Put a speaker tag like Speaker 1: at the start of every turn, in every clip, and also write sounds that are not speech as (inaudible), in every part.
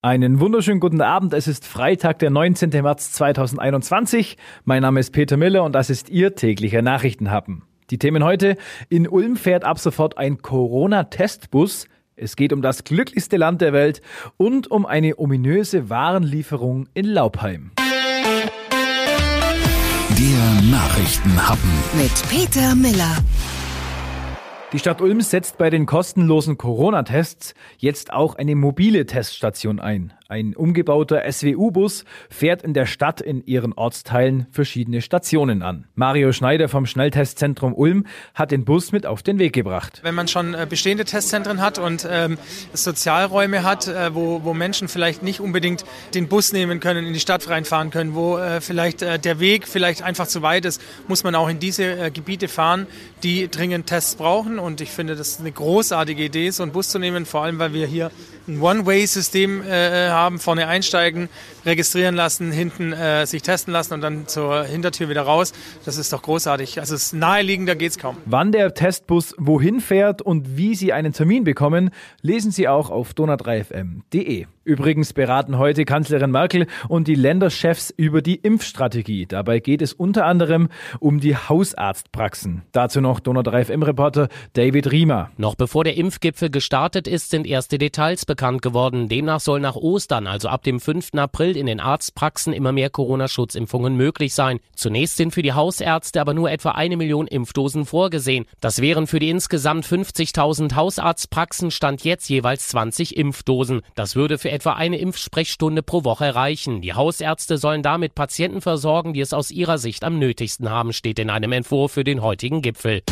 Speaker 1: Einen wunderschönen guten Abend. Es ist Freitag, der 19. März 2021. Mein Name ist Peter Miller und das ist Ihr täglicher Nachrichtenhappen. Die Themen heute. In Ulm fährt ab sofort ein Corona-Testbus. Es geht um das glücklichste Land der Welt und um eine ominöse Warenlieferung in Laubheim.
Speaker 2: Der Nachrichtenhappen
Speaker 3: mit Peter Miller.
Speaker 1: Die Stadt Ulm setzt bei den kostenlosen Corona-Tests jetzt auch eine mobile Teststation ein. Ein umgebauter SWU-Bus fährt in der Stadt in ihren Ortsteilen verschiedene Stationen an. Mario Schneider vom Schnelltestzentrum Ulm hat den Bus mit auf den Weg gebracht.
Speaker 4: Wenn man schon äh, bestehende Testzentren hat und ähm, Sozialräume hat, äh, wo, wo Menschen vielleicht nicht unbedingt den Bus nehmen können, in die Stadt reinfahren können, wo äh, vielleicht äh, der Weg vielleicht einfach zu weit ist, muss man auch in diese äh, Gebiete fahren, die dringend Tests brauchen. Und ich finde, das ist eine großartige Idee, so einen Bus zu nehmen, vor allem weil wir hier ein One-Way-System äh, haben, vorne einsteigen, registrieren lassen, hinten äh, sich testen lassen und dann zur Hintertür wieder raus. Das ist doch großartig. Also es ist naheliegender geht's kaum.
Speaker 1: Wann der Testbus wohin fährt und wie Sie einen Termin bekommen, lesen Sie auch auf donau3fm.de. Übrigens beraten heute Kanzlerin Merkel und die Länderchefs über die Impfstrategie. Dabei geht es unter anderem um die Hausarztpraxen. Dazu noch Donau 3 FM Reporter David Riemer.
Speaker 5: Noch bevor der Impfgipfel gestartet ist, sind erste Details bekannt geworden. Demnach soll nach Ostern, also ab dem 5. April, in den Arztpraxen immer mehr Corona-Schutzimpfungen möglich sein. Zunächst sind für die Hausärzte aber nur etwa eine Million Impfdosen vorgesehen. Das wären für die insgesamt 50.000 Hausarztpraxen Stand jetzt jeweils 20 Impfdosen. Das würde für etwa eine Impfsprechstunde pro Woche reichen. Die Hausärzte sollen damit Patienten versorgen, die es aus ihrer Sicht am nötigsten haben, steht in einem Entwurf für den heutigen Gipfel.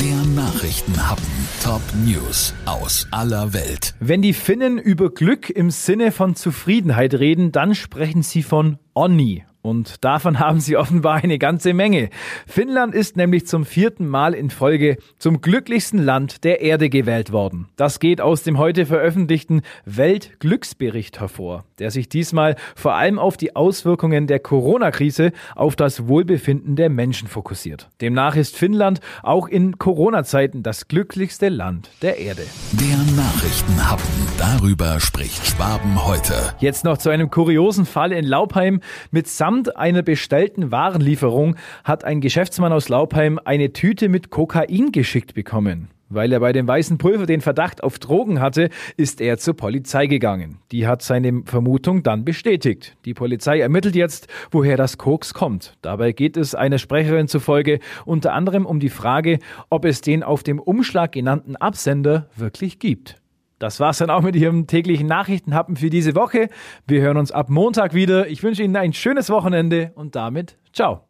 Speaker 2: Der Nachrichtenhappen. Top News aus aller Welt.
Speaker 1: Wenn die Finnen über Glück im Sinne von Zufriedenheit reden, dann sprechen sie von Onni. Und davon (laughs) haben sie offenbar eine ganze Menge. Finnland ist nämlich zum vierten Mal in Folge zum glücklichsten Land der Erde gewählt worden. Das geht aus dem heute veröffentlichten Weltglücksbericht hervor, der sich diesmal vor allem auf die Auswirkungen der Corona-Krise auf das Wohlbefinden der Menschen fokussiert. Demnach ist Finnland auch in Corona-Zeiten das glücklichste Land der Erde.
Speaker 2: Der Nachrichtenhappen. Darüber spricht Schwaben heute.
Speaker 1: Jetzt noch zu einem kuriosen Fall in Laubheim mit Sam Samt einer bestellten Warenlieferung hat ein Geschäftsmann aus Laubheim eine Tüte mit Kokain geschickt bekommen. Weil er bei dem weißen Pulver den Verdacht auf Drogen hatte, ist er zur Polizei gegangen. Die hat seine Vermutung dann bestätigt. Die Polizei ermittelt jetzt, woher das Koks kommt. Dabei geht es einer Sprecherin zufolge unter anderem um die Frage, ob es den auf dem Umschlag genannten Absender wirklich gibt. Das war's dann auch mit Ihrem täglichen Nachrichtenhappen für diese Woche. Wir hören uns ab Montag wieder. Ich wünsche Ihnen ein schönes Wochenende und damit ciao.